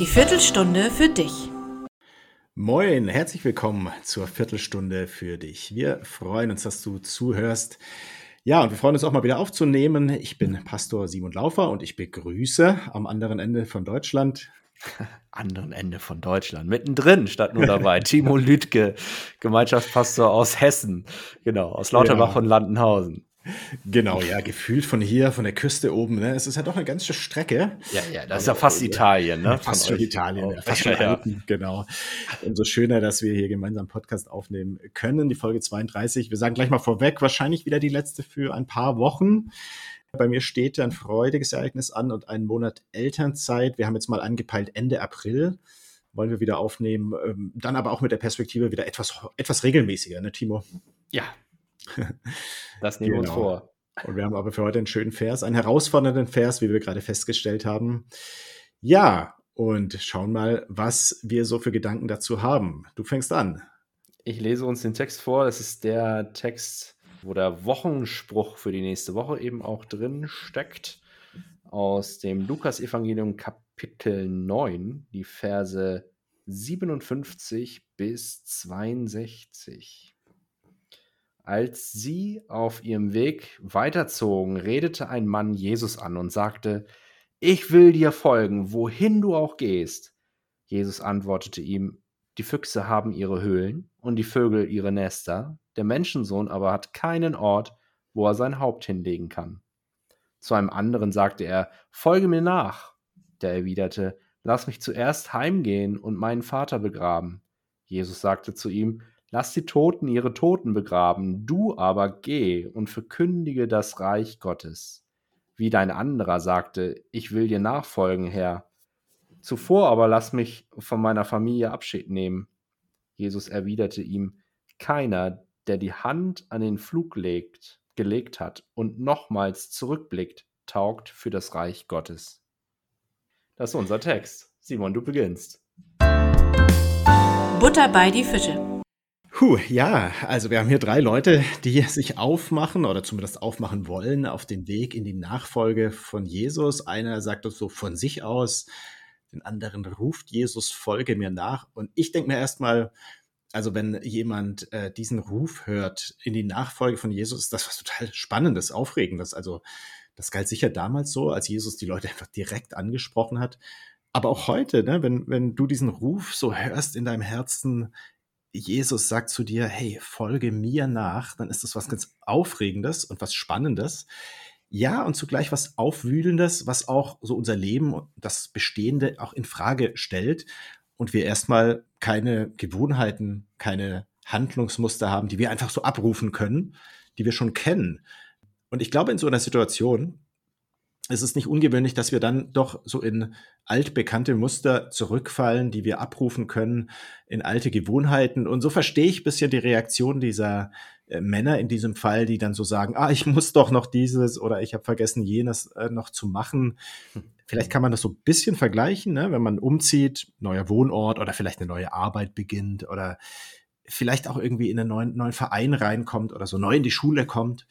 Die Viertelstunde für dich. Moin, herzlich willkommen zur Viertelstunde für dich. Wir freuen uns, dass du zuhörst. Ja, und wir freuen uns auch mal wieder aufzunehmen. Ich bin Pastor Simon Laufer und ich begrüße am anderen Ende von Deutschland anderen Ende von Deutschland, mittendrin statt nur dabei. Timo Lütke, Gemeinschaftspastor aus Hessen, genau, aus Lauterbach ja. und Landenhausen. Genau, ja, gefühlt von hier, von der Küste oben. Ne? Es ist ja doch eine ganze Strecke. Ja, ja, das ist ja fast Italien, ne? Fast schon Italien, ja, fast schon ja, Alpen, genau. Umso schöner, dass wir hier gemeinsam Podcast aufnehmen können, die Folge 32. Wir sagen gleich mal vorweg, wahrscheinlich wieder die letzte für ein paar Wochen. Bei mir steht ein freudiges Ereignis an und einen Monat Elternzeit. Wir haben jetzt mal angepeilt Ende April wollen wir wieder aufnehmen. Ähm, dann aber auch mit der Perspektive wieder etwas, etwas regelmäßiger, ne, Timo? Ja. Das nehmen genau. wir uns genau. vor. Und wir haben aber für heute einen schönen Vers, einen herausfordernden Vers, wie wir gerade festgestellt haben. Ja, und schauen mal, was wir so für Gedanken dazu haben. Du fängst an. Ich lese uns den Text vor. Das ist der Text wo der Wochenspruch für die nächste Woche eben auch drin steckt. Aus dem Lukas-Evangelium Kapitel 9, die Verse 57 bis 62. Als sie auf ihrem Weg weiterzogen, redete ein Mann Jesus an und sagte, Ich will dir folgen, wohin du auch gehst. Jesus antwortete ihm, Die Füchse haben ihre Höhlen und die Vögel ihre Nester, der Menschensohn aber hat keinen Ort, wo er sein Haupt hinlegen kann. Zu einem anderen sagte er, Folge mir nach. Der erwiderte, Lass mich zuerst heimgehen und meinen Vater begraben. Jesus sagte zu ihm, Lass die Toten ihre Toten begraben, du aber geh und verkündige das Reich Gottes. Wie dein anderer sagte, Ich will dir nachfolgen, Herr. Zuvor aber lass mich von meiner Familie Abschied nehmen. Jesus erwiderte ihm, Keiner, der die Hand an den Flug legt, gelegt hat und nochmals zurückblickt, taugt für das Reich Gottes. Das ist unser Text. Simon, du beginnst. Butter bei die Fische. Puh, ja, also wir haben hier drei Leute, die sich aufmachen oder zumindest aufmachen wollen auf den Weg in die Nachfolge von Jesus. Einer sagt das so von sich aus, den anderen ruft Jesus, folge mir nach. Und ich denke mir erstmal, also wenn jemand äh, diesen Ruf hört in die Nachfolge von Jesus, ist das was total Spannendes, Aufregendes. Also das galt sicher damals so, als Jesus die Leute einfach direkt angesprochen hat. Aber auch heute, ne, wenn, wenn du diesen Ruf so hörst in deinem Herzen, Jesus sagt zu dir, hey, folge mir nach, dann ist das was ganz Aufregendes und was Spannendes. Ja, und zugleich was Aufwühlendes, was auch so unser Leben, das Bestehende auch in Frage stellt und wir erstmal keine Gewohnheiten, keine Handlungsmuster haben, die wir einfach so abrufen können, die wir schon kennen. Und ich glaube, in so einer Situation ist es nicht ungewöhnlich, dass wir dann doch so in altbekannte Muster zurückfallen, die wir abrufen können, in alte Gewohnheiten. Und so verstehe ich ein bisschen die Reaktion dieser äh, Männer in diesem Fall, die dann so sagen, ah, ich muss doch noch dieses oder ich habe vergessen, jenes äh, noch zu machen. Vielleicht kann man das so ein bisschen vergleichen, ne? wenn man umzieht, neuer Wohnort oder vielleicht eine neue Arbeit beginnt oder vielleicht auch irgendwie in einen neuen, neuen Verein reinkommt oder so neu in die Schule kommt,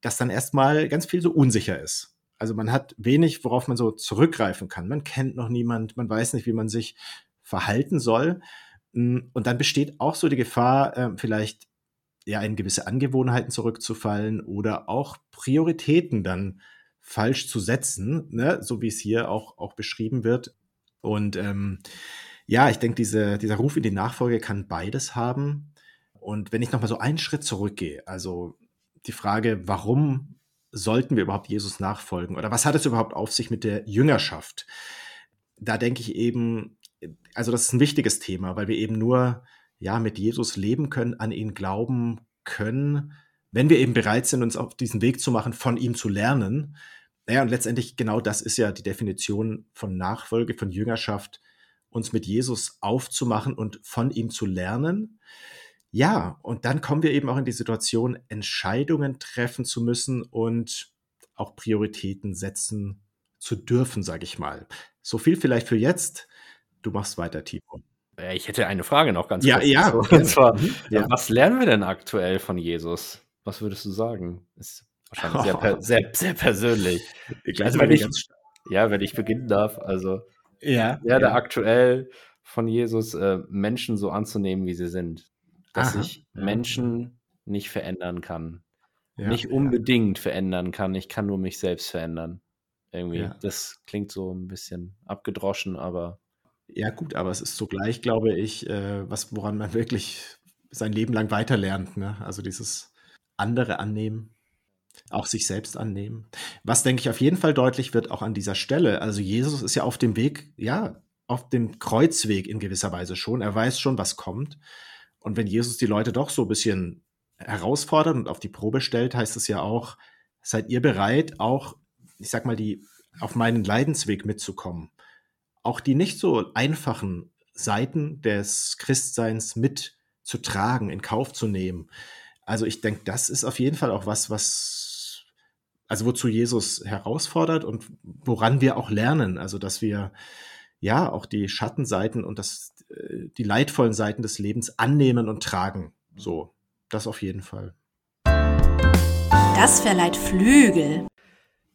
dass dann erstmal ganz viel so unsicher ist. Also man hat wenig, worauf man so zurückgreifen kann. Man kennt noch niemand, man weiß nicht, wie man sich verhalten soll. Hm, und dann besteht auch so die Gefahr, äh, vielleicht ja in gewisse Angewohnheiten zurückzufallen oder auch Prioritäten dann falsch zu setzen, ne? so wie es hier auch, auch beschrieben wird. Und ähm, ja, ich denke, diese, dieser Ruf in die Nachfolge kann beides haben. Und wenn ich nochmal so einen Schritt zurückgehe, also die Frage, warum sollten wir überhaupt Jesus nachfolgen oder was hat es überhaupt auf sich mit der Jüngerschaft? Da denke ich eben, also das ist ein wichtiges Thema, weil wir eben nur ja mit Jesus leben können, an ihn glauben können, wenn wir eben bereit sind, uns auf diesen Weg zu machen, von ihm zu lernen. Naja, und letztendlich genau das ist ja die Definition von Nachfolge, von Jüngerschaft, uns mit Jesus aufzumachen und von ihm zu lernen. Ja, und dann kommen wir eben auch in die Situation, Entscheidungen treffen zu müssen und auch Prioritäten setzen zu dürfen, sage ich mal. So viel vielleicht für jetzt. Du machst weiter, Timo. Ich hätte eine Frage noch ganz ja, kurz. Ja, ja. Und zwar, ja. was lernen wir denn aktuell von Jesus? Was würdest du sagen? Ist wahrscheinlich sehr, per, sehr, sehr persönlich. Ich also, wenn ich, ja, wenn ich beginnen darf, also Ja, werde ja. aktuell von Jesus, äh, Menschen so anzunehmen, wie sie sind. Dass Aha, ich ja. Menschen nicht verändern kann. Ja, nicht ja. unbedingt verändern kann. Ich kann nur mich selbst verändern. Irgendwie. Ja. Das klingt so ein bisschen abgedroschen, aber Ja, gut, aber es ist zugleich, glaube ich, äh, was, woran man wirklich sein Leben lang weiterlernt. Ne? Also dieses andere annehmen, auch sich selbst annehmen. Was, denke ich, auf jeden Fall deutlich wird, auch an dieser Stelle. Also Jesus ist ja auf dem Weg, ja, auf dem Kreuzweg in gewisser Weise schon. Er weiß schon, was kommt. Und wenn Jesus die Leute doch so ein bisschen herausfordert und auf die Probe stellt, heißt es ja auch, seid ihr bereit, auch, ich sag mal, die auf meinen Leidensweg mitzukommen? Auch die nicht so einfachen Seiten des Christseins mitzutragen, in Kauf zu nehmen. Also ich denke, das ist auf jeden Fall auch was, was, also wozu Jesus herausfordert und woran wir auch lernen. Also dass wir ja auch die Schattenseiten und das, die leidvollen Seiten des Lebens annehmen und tragen. So, das auf jeden Fall. Das verleiht Flügel.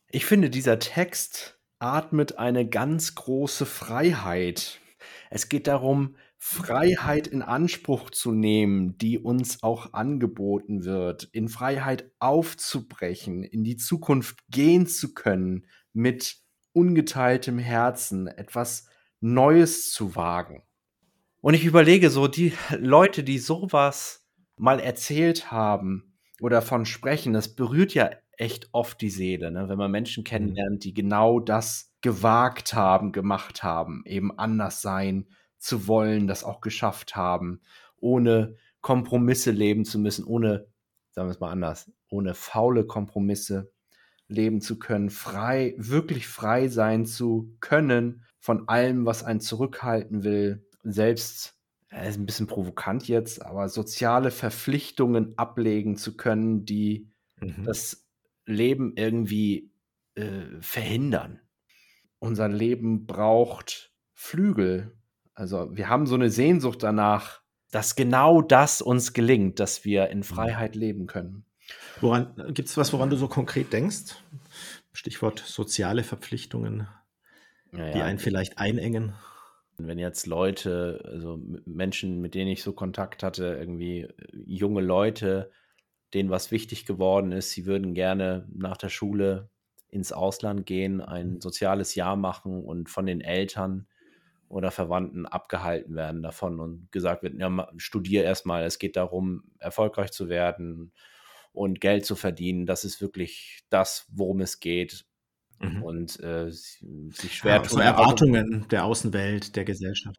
ich finde, dieser Text atmet eine ganz große Freiheit. Es geht darum, Freiheit in Anspruch zu nehmen, die uns auch angeboten wird, in Freiheit aufzubrechen, in die Zukunft gehen zu können, mit ungeteiltem Herzen etwas Neues zu wagen. Und ich überlege so, die Leute, die sowas mal erzählt haben oder von sprechen, das berührt ja echt oft die Seele, ne? wenn man Menschen kennenlernt, die genau das gewagt haben, gemacht haben, eben anders sein zu wollen, das auch geschafft haben, ohne Kompromisse leben zu müssen, ohne, sagen wir es mal anders, ohne faule Kompromisse leben zu können, frei, wirklich frei sein zu können von allem, was einen zurückhalten will, selbst äh, ist ein bisschen provokant jetzt, aber soziale Verpflichtungen ablegen zu können, die Mhm. das Leben irgendwie äh, verhindern. Unser Leben braucht Flügel. Also wir haben so eine Sehnsucht danach, dass genau das uns gelingt, dass wir in Freiheit leben können. Woran gibt es was, woran du so konkret denkst? Stichwort soziale Verpflichtungen, die Naja, einen vielleicht einengen. Wenn jetzt Leute, also Menschen, mit denen ich so Kontakt hatte, irgendwie äh, junge Leute, denen was wichtig geworden ist, sie würden gerne nach der Schule ins Ausland gehen, ein soziales Jahr machen und von den Eltern oder Verwandten abgehalten werden davon und gesagt wird, ja, studier erstmal, es geht darum, erfolgreich zu werden und Geld zu verdienen. Das ist wirklich das, worum es geht. Mhm. Und äh, sich schwer Ja, so tun, aber- Erwartungen der Außenwelt, der Gesellschaft.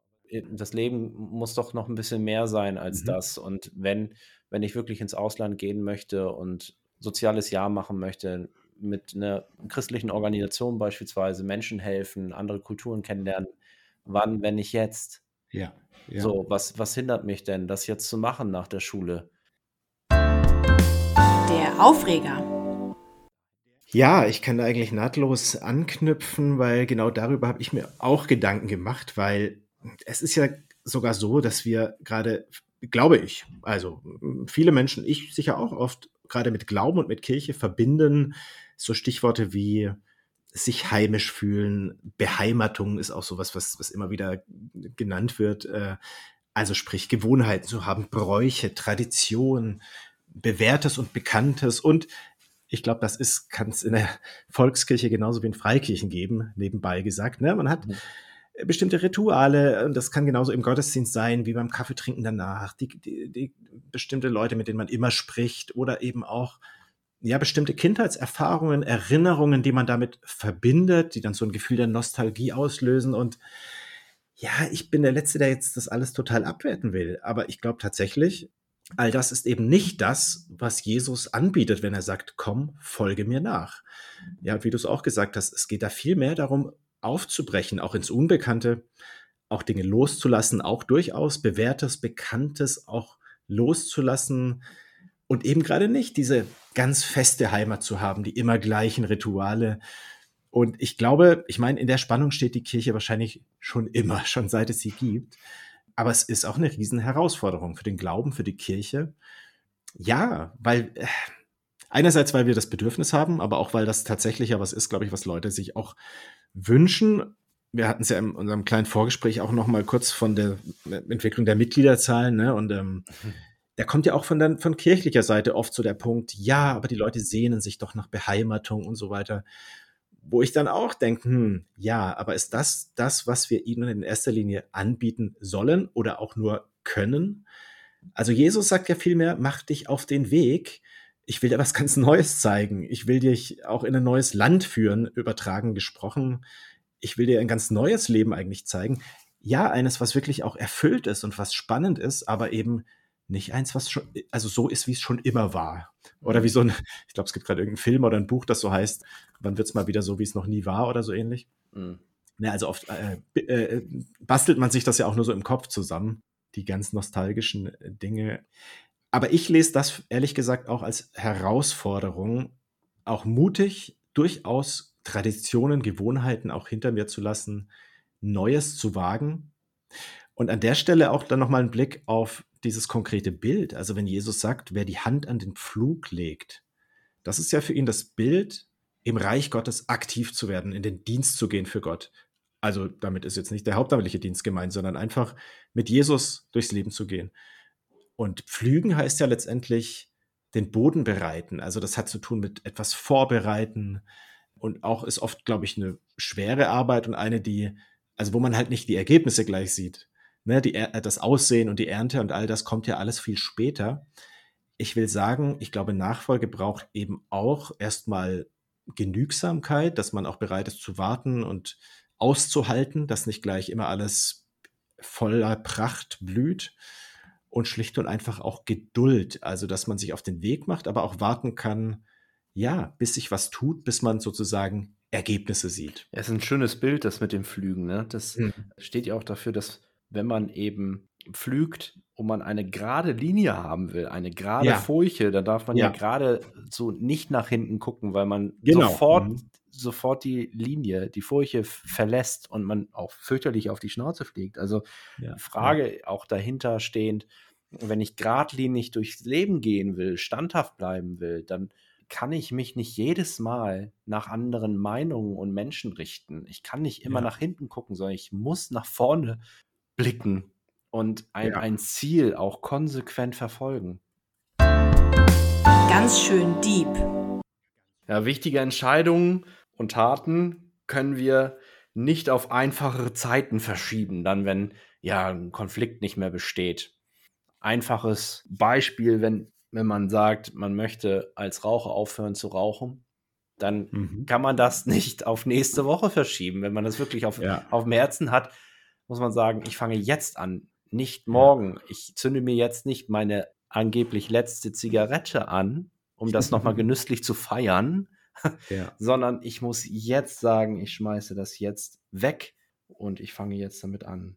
das Leben muss doch noch ein bisschen mehr sein als Mhm. das. Und wenn, wenn ich wirklich ins Ausland gehen möchte und soziales Jahr machen möchte, mit einer christlichen Organisation beispielsweise Menschen helfen, andere Kulturen kennenlernen, wann, wenn nicht jetzt? Ja. ja. So, was, was hindert mich denn, das jetzt zu machen nach der Schule? Der Aufreger. Ja, ich kann da eigentlich nahtlos anknüpfen, weil genau darüber habe ich mir auch Gedanken gemacht, weil es ist ja sogar so, dass wir gerade, glaube ich, also viele Menschen, ich sicher auch oft, gerade mit Glauben und mit Kirche verbinden so Stichworte wie sich heimisch fühlen, Beheimatung ist auch sowas, was, was immer wieder genannt wird. äh, Also sprich, Gewohnheiten zu haben, Bräuche, Tradition, Bewährtes und Bekanntes und ich glaube, das ist, kann es in der Volkskirche genauso wie in Freikirchen geben, nebenbei gesagt. Ne? Man hat Mhm. bestimmte Rituale und das kann genauso im Gottesdienst sein, wie beim Kaffeetrinken danach, die, die, die bestimmte Leute, mit denen man immer spricht oder eben auch ja, bestimmte Kindheitserfahrungen, Erinnerungen, die man damit verbindet, die dann so ein Gefühl der Nostalgie auslösen und ja, ich bin der Letzte, der jetzt das alles total abwerten will, aber ich glaube tatsächlich, all das ist eben nicht das, was Jesus anbietet, wenn er sagt, komm, folge mir nach. Ja, wie du es auch gesagt hast, es geht da viel mehr darum, aufzubrechen, auch ins Unbekannte, auch Dinge loszulassen, auch durchaus bewährtes, bekanntes auch loszulassen und eben gerade nicht diese ganz feste Heimat zu haben, die immer gleichen Rituale. Und ich glaube, ich meine, in der Spannung steht die Kirche wahrscheinlich schon immer, schon seit es sie gibt. Aber es ist auch eine riesen Herausforderung für den Glauben, für die Kirche. Ja, weil äh, einerseits, weil wir das Bedürfnis haben, aber auch weil das tatsächlich ja was ist, glaube ich, was Leute sich auch wünschen. wir hatten es ja in unserem kleinen Vorgespräch auch noch mal kurz von der Entwicklung der Mitgliederzahlen, ne? Und ähm, mhm. da kommt ja auch von, der, von kirchlicher Seite oft so der Punkt, ja, aber die Leute sehnen sich doch nach Beheimatung und so weiter. Wo ich dann auch denke, hm, ja, aber ist das das, was wir ihnen in erster Linie anbieten sollen oder auch nur können? Also Jesus sagt ja vielmehr, mach dich auf den Weg. Ich will dir was ganz Neues zeigen. Ich will dich auch in ein neues Land führen, übertragen gesprochen ich will dir ein ganz neues Leben eigentlich zeigen. Ja, eines, was wirklich auch erfüllt ist und was spannend ist, aber eben nicht eins, was schon, also so ist, wie es schon immer war. Oder wie so ein, ich glaube, es gibt gerade irgendeinen Film oder ein Buch, das so heißt, wann wird es mal wieder so, wie es noch nie war oder so ähnlich. Mhm. Ja, also oft äh, äh, bastelt man sich das ja auch nur so im Kopf zusammen, die ganz nostalgischen Dinge. Aber ich lese das ehrlich gesagt auch als Herausforderung, auch mutig, durchaus Traditionen, Gewohnheiten auch hinter mir zu lassen, Neues zu wagen. Und an der Stelle auch dann nochmal ein Blick auf dieses konkrete Bild. Also wenn Jesus sagt, wer die Hand an den Pflug legt, das ist ja für ihn das Bild, im Reich Gottes aktiv zu werden, in den Dienst zu gehen für Gott. Also damit ist jetzt nicht der hauptamtliche Dienst gemeint, sondern einfach mit Jesus durchs Leben zu gehen. Und pflügen heißt ja letztendlich den Boden bereiten. Also das hat zu tun mit etwas vorbereiten, und auch ist oft, glaube ich, eine schwere Arbeit und eine, die, also wo man halt nicht die Ergebnisse gleich sieht. Ne, die, das Aussehen und die Ernte und all das kommt ja alles viel später. Ich will sagen, ich glaube, Nachfolge braucht eben auch erstmal Genügsamkeit, dass man auch bereit ist zu warten und auszuhalten, dass nicht gleich immer alles voller Pracht blüht und schlicht und einfach auch Geduld, also dass man sich auf den Weg macht, aber auch warten kann, ja, bis sich was tut, bis man sozusagen Ergebnisse sieht. Ja, ist ein schönes Bild, das mit dem Flügen. Ne? Das mhm. steht ja auch dafür, dass wenn man eben pflügt und man eine gerade Linie haben will, eine gerade ja. Furche, dann darf man ja, ja gerade so nicht nach hinten gucken, weil man genau. sofort, mhm. sofort die Linie, die Furche verlässt und man auch fürchterlich auf die Schnauze fliegt. Also ja. Frage auch dahinter stehend, wenn ich geradlinig durchs Leben gehen will, standhaft bleiben will, dann kann ich mich nicht jedes Mal nach anderen Meinungen und Menschen richten. Ich kann nicht immer ja. nach hinten gucken, sondern ich muss nach vorne blicken und ein, ja. ein Ziel auch konsequent verfolgen. Ganz schön deep. Ja, wichtige Entscheidungen und Taten können wir nicht auf einfachere Zeiten verschieben, dann wenn ja ein Konflikt nicht mehr besteht. Einfaches Beispiel, wenn wenn man sagt, man möchte als Raucher aufhören zu rauchen, dann mhm. kann man das nicht auf nächste Woche verschieben. Wenn man das wirklich auf, ja. auf dem Herzen hat, muss man sagen, ich fange jetzt an, nicht morgen. Ich zünde mir jetzt nicht meine angeblich letzte Zigarette an, um das nochmal genüsslich zu feiern, ja. sondern ich muss jetzt sagen, ich schmeiße das jetzt weg und ich fange jetzt damit an.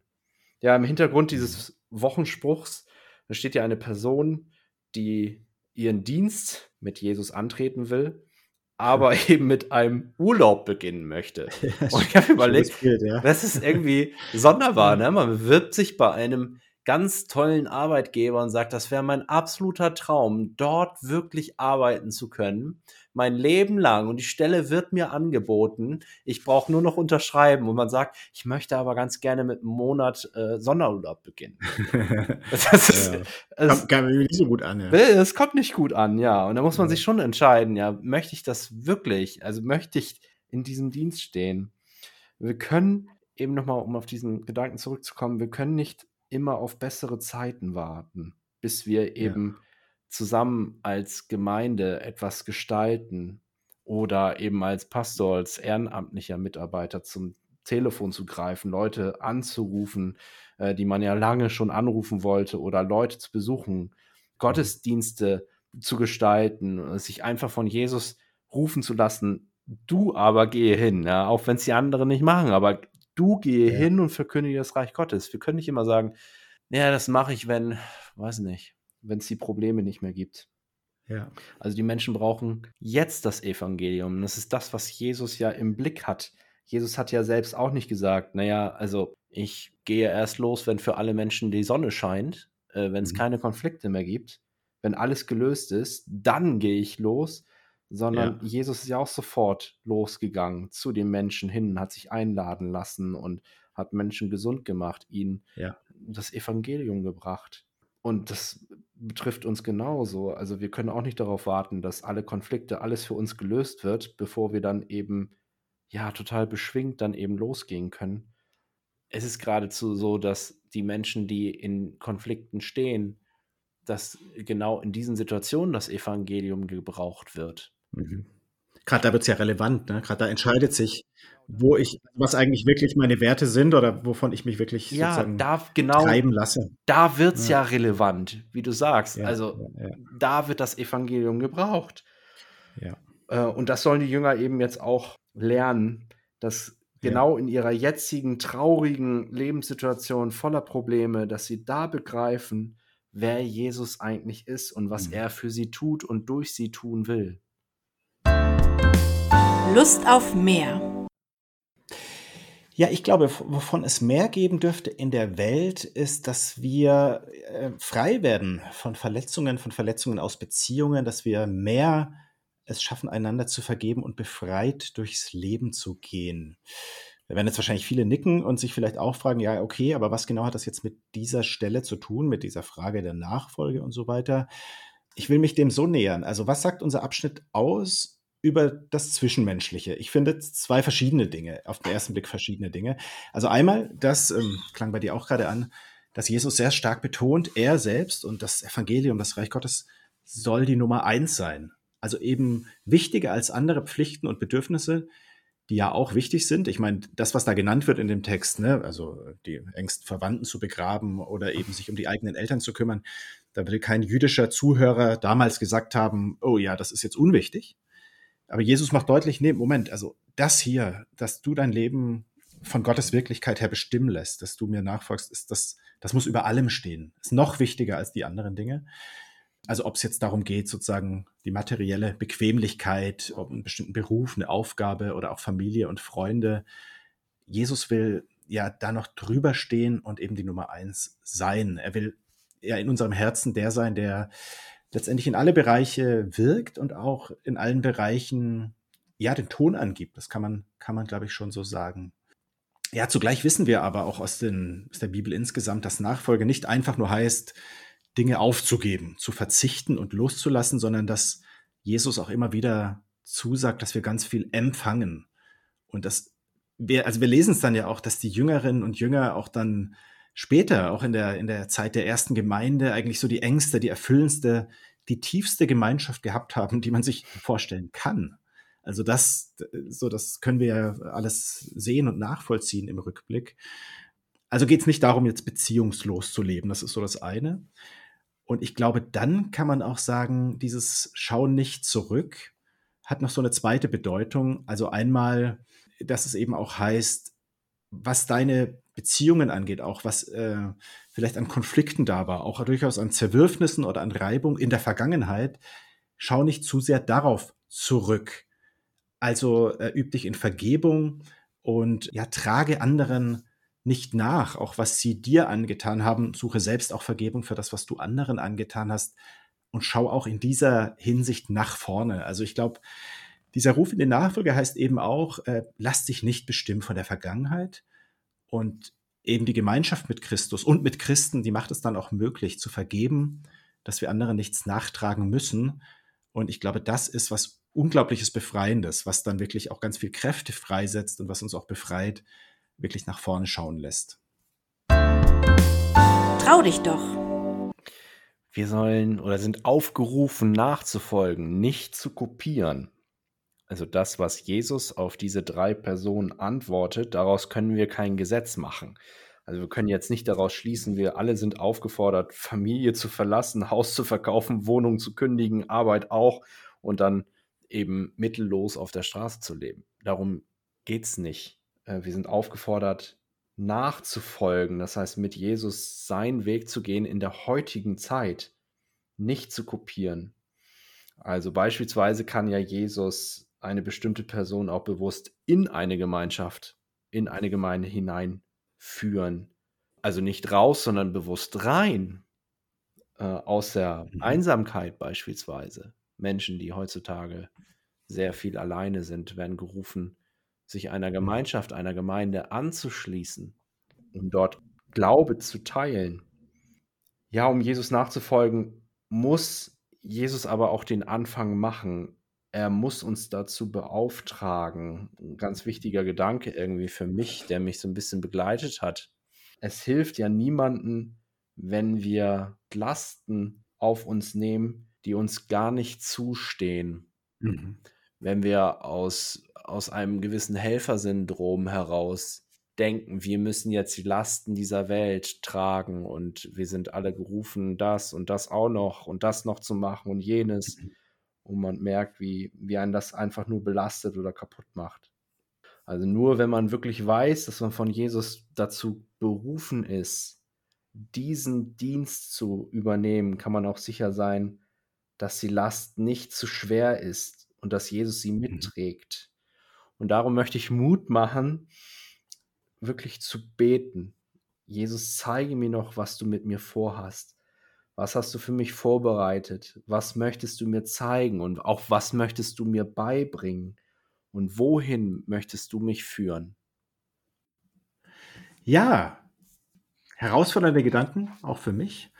Ja, im Hintergrund dieses Wochenspruchs, da steht ja eine Person, die ihren Dienst mit Jesus antreten will, aber eben mit einem Urlaub beginnen möchte. Und ich habe überlegt, Bild, ja. das ist irgendwie sonderbar. Ne? Man bewirbt sich bei einem ganz tollen Arbeitgeber und sagt, das wäre mein absoluter Traum, dort wirklich arbeiten zu können mein Leben lang und die Stelle wird mir angeboten. Ich brauche nur noch unterschreiben und man sagt, ich möchte aber ganz gerne mit einem Monat äh, Sonderurlaub beginnen. das ist, ja. es, kommt, kam nicht so gut an, ja. Es kommt nicht gut an, ja. Und da muss man ja. sich schon entscheiden, ja, möchte ich das wirklich? Also möchte ich in diesem Dienst stehen? Wir können eben nochmal, um auf diesen Gedanken zurückzukommen, wir können nicht immer auf bessere Zeiten warten, bis wir eben ja zusammen als Gemeinde etwas gestalten oder eben als Pastor, als ehrenamtlicher Mitarbeiter zum Telefon zu greifen, Leute anzurufen, äh, die man ja lange schon anrufen wollte oder Leute zu besuchen, Gottesdienste zu gestalten, sich einfach von Jesus rufen zu lassen, du aber gehe hin, ja, auch wenn es die anderen nicht machen, aber du gehe ja. hin und verkündige das Reich Gottes. Wir können nicht immer sagen, ja, das mache ich, wenn, weiß nicht, wenn es die Probleme nicht mehr gibt. Ja. Also die Menschen brauchen jetzt das Evangelium. Das ist das, was Jesus ja im Blick hat. Jesus hat ja selbst auch nicht gesagt, naja, also ich gehe erst los, wenn für alle Menschen die Sonne scheint, äh, wenn es mhm. keine Konflikte mehr gibt, wenn alles gelöst ist, dann gehe ich los, sondern Ja. Jesus ist ja auch sofort losgegangen zu den Menschen hin, hat sich einladen lassen und hat Menschen gesund gemacht, ihnen Ja. das Evangelium gebracht. Und das betrifft uns genauso. Also wir können auch nicht darauf warten, dass alle Konflikte, alles für uns gelöst wird, bevor wir dann eben ja total beschwingt dann eben losgehen können. Es ist geradezu so, dass die Menschen, die in Konflikten stehen, dass genau in diesen Situationen das Evangelium gebraucht wird. Mhm. Gerade da wird es ja relevant, ne? Gerade da entscheidet sich, wo ich, was eigentlich wirklich meine Werte sind oder wovon ich mich wirklich Ja, sozusagen da genau, treiben lasse. da wird es Ja. ja relevant, wie du sagst. Ja, Also ja, da wird das Evangelium gebraucht. ja. Äh, Und das sollen die Jünger eben jetzt auch lernen, dass genau in ihrer jetzigen traurigen Lebenssituation voller Probleme, dass sie da begreifen, wer Jesus eigentlich ist und was Mhm. er für sie tut und durch sie tun will. Lust auf mehr. Ja, ich glaube, wovon es mehr geben dürfte in der Welt, ist, dass wir äh, frei werden von Verletzungen, von Verletzungen aus Beziehungen, dass wir mehr es schaffen, einander zu vergeben und befreit durchs Leben zu gehen. Da werden jetzt wahrscheinlich viele nicken und sich vielleicht auch fragen, ja, okay, aber was genau hat das jetzt mit dieser Stelle zu tun, mit dieser Frage der Nachfolge und so weiter? Ich will mich dem so nähern. Also, was sagt unser Abschnitt aus über das Zwischenmenschliche? Ich finde zwei verschiedene Dinge, auf den ersten Blick verschiedene Dinge. Also einmal, das ähm, klang bei dir auch gerade an, dass Jesus sehr stark betont, er selbst und das Evangelium, das Reich Gottes soll die Nummer eins sein. Also eben wichtiger als andere Pflichten und Bedürfnisse, die ja auch wichtig sind. Ich meine, das, was da genannt wird in dem Text, ne, also die engsten Verwandten zu begraben oder eben sich um die eigenen Eltern zu kümmern, da würde kein jüdischer Zuhörer damals gesagt haben, oh ja, das ist jetzt unwichtig. Aber Jesus macht deutlich, nee, Moment, also das hier, dass du dein Leben von Gottes Wirklichkeit her bestimmen lässt, dass du mir nachfolgst, ist das, das muss über allem stehen. Ist noch wichtiger als die anderen Dinge. Also ob es jetzt darum geht, sozusagen die materielle Bequemlichkeit, ob einen bestimmten Beruf, eine Aufgabe oder auch Familie und Freunde. Jesus will ja da noch drüber stehen und eben die Nummer eins sein. Er will ja in unserem Herzen der sein, der letztendlich in alle Bereiche wirkt und auch in allen Bereichen ja den Ton angibt. Das kann man, kann man, glaube ich, schon so sagen. Ja, zugleich wissen wir aber auch aus, den, aus der Bibel insgesamt, dass Nachfolge nicht einfach nur heißt, Dinge aufzugeben, zu verzichten und loszulassen, sondern dass Jesus auch immer wieder zusagt, dass wir ganz viel empfangen. Und das, wir, also wir lesen es dann ja auch, dass die Jüngerinnen und Jünger auch dann später, auch in der, in der Zeit der ersten Gemeinde, eigentlich so die engste, die erfüllendste, die tiefste Gemeinschaft gehabt haben, die man sich vorstellen kann. Also das, so das können wir ja alles sehen und nachvollziehen im Rückblick. Also geht es nicht darum, jetzt beziehungslos zu leben. Das ist so das eine. Und ich glaube, dann kann man auch sagen, dieses Schauen nicht zurück hat noch so eine zweite Bedeutung. Also einmal, dass es eben auch heißt, was deine Beziehungen angeht, auch was äh, vielleicht an Konflikten da war, auch durchaus an Zerwürfnissen oder an Reibung in der Vergangenheit, schau nicht zu sehr darauf zurück. Also äh, üb dich in Vergebung und ja, trage anderen nicht nach, auch was sie dir angetan haben. Suche selbst auch Vergebung für das, was du anderen angetan hast. Und schau auch in dieser Hinsicht nach vorne. Also ich glaube, dieser Ruf in die Nachfolge heißt eben auch, äh, lass dich nicht bestimmen von der Vergangenheit. Und eben die Gemeinschaft mit Christus und mit Christen, die macht es dann auch möglich zu vergeben, dass wir anderen nichts nachtragen müssen. Und ich glaube, das ist was Unglaubliches Befreiendes, was dann wirklich auch ganz viel Kräfte freisetzt und was uns auch befreit, wirklich nach vorne schauen lässt. Trau dich doch. Wir sollen oder sind aufgerufen nachzufolgen, nicht zu kopieren. Also das, was Jesus auf diese drei Personen antwortet, daraus können wir kein Gesetz machen. Also wir können jetzt nicht daraus schließen, wir alle sind aufgefordert, Familie zu verlassen, Haus zu verkaufen, Wohnung zu kündigen, Arbeit auch und dann eben mittellos auf der Straße zu leben. Darum geht es nicht. Äh, Wir sind aufgefordert, nachzufolgen, das heißt mit Jesus seinen Weg zu gehen in der heutigen Zeit, nicht zu kopieren. Also beispielsweise kann ja Jesus eine bestimmte Person auch bewusst in eine Gemeinschaft, in eine Gemeinde hineinführen. Also nicht raus, sondern bewusst rein. Äh, aus der Mhm. Einsamkeit beispielsweise. Menschen, die heutzutage sehr viel alleine sind, werden gerufen, sich einer Gemeinschaft, einer Gemeinde anzuschließen, um dort Glaube zu teilen. Ja, um Jesus nachzufolgen, muss Jesus aber auch den Anfang machen. Er muss uns dazu beauftragen. Ein ganz wichtiger Gedanke irgendwie für mich, der mich so ein bisschen begleitet hat. Es hilft ja niemanden, wenn wir Lasten auf uns nehmen, die uns gar nicht zustehen. Mhm. Wenn wir aus, aus einem gewissen Helfersyndrom heraus denken, wir müssen jetzt die Lasten dieser Welt tragen und wir sind alle gerufen, das und das auch noch und das noch zu machen und jenes. Mhm. Und man merkt, wie, wie einen das einfach nur belastet oder kaputt macht. Also nur wenn man wirklich weiß, dass man von Jesus dazu berufen ist, diesen Dienst zu übernehmen, kann man auch sicher sein, dass die Last nicht zu schwer ist und dass Jesus sie mhm. mitträgt. Und darum möchte ich Mut machen, wirklich zu beten. Jesus, zeige mir noch, was du mit mir vorhast. Was hast du für mich vorbereitet? Was möchtest du mir zeigen? Und auch was möchtest du mir beibringen? Und wohin möchtest du mich führen? Ja, herausfordernde Gedanken, auch für mich.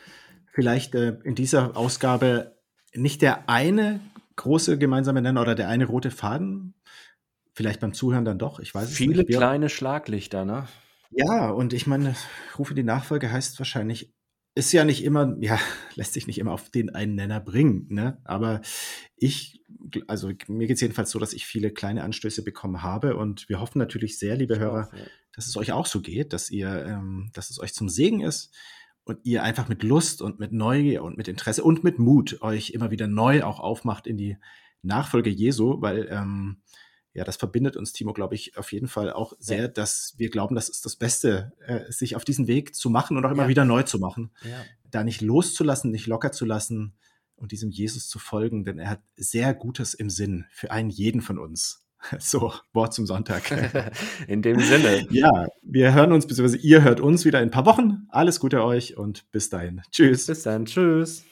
Vielleicht äh, in dieser Ausgabe nicht der eine große gemeinsame Nenner oder der eine rote Faden. Vielleicht beim Zuhören dann doch, ich weiß es Viele nicht. Viele kleine Schlaglichter, ne? Ja, und ich meine, Rufe die Nachfolge heißt wahrscheinlich, ist ja nicht immer, ja, lässt sich nicht immer auf den einen Nenner bringen, ne? Aber ich, also mir geht es jedenfalls so, dass ich viele kleine Anstöße bekommen habe und wir hoffen natürlich sehr, liebe Hörer, dass es euch auch so geht, dass ihr, ähm, dass es euch zum Segen ist und ihr einfach mit Lust und mit Neugier und mit Interesse und mit Mut euch immer wieder neu auch aufmacht in die Nachfolge Jesu, weil ähm, ja, das verbindet uns, Timo, glaube ich, auf jeden Fall auch sehr, ja. dass wir glauben, das ist das Beste, äh, sich auf diesen Weg zu machen und auch immer ja. wieder neu zu machen. Ja. Da nicht loszulassen, nicht locker zu lassen und diesem Jesus zu folgen, denn er hat sehr Gutes im Sinn für einen jeden von uns. So, Wort zum Sonntag. In dem Sinne. Ja, wir hören uns, beziehungsweise ihr hört uns wieder in ein paar Wochen. Alles Gute euch und bis dahin. Tschüss. Bis dann. Tschüss.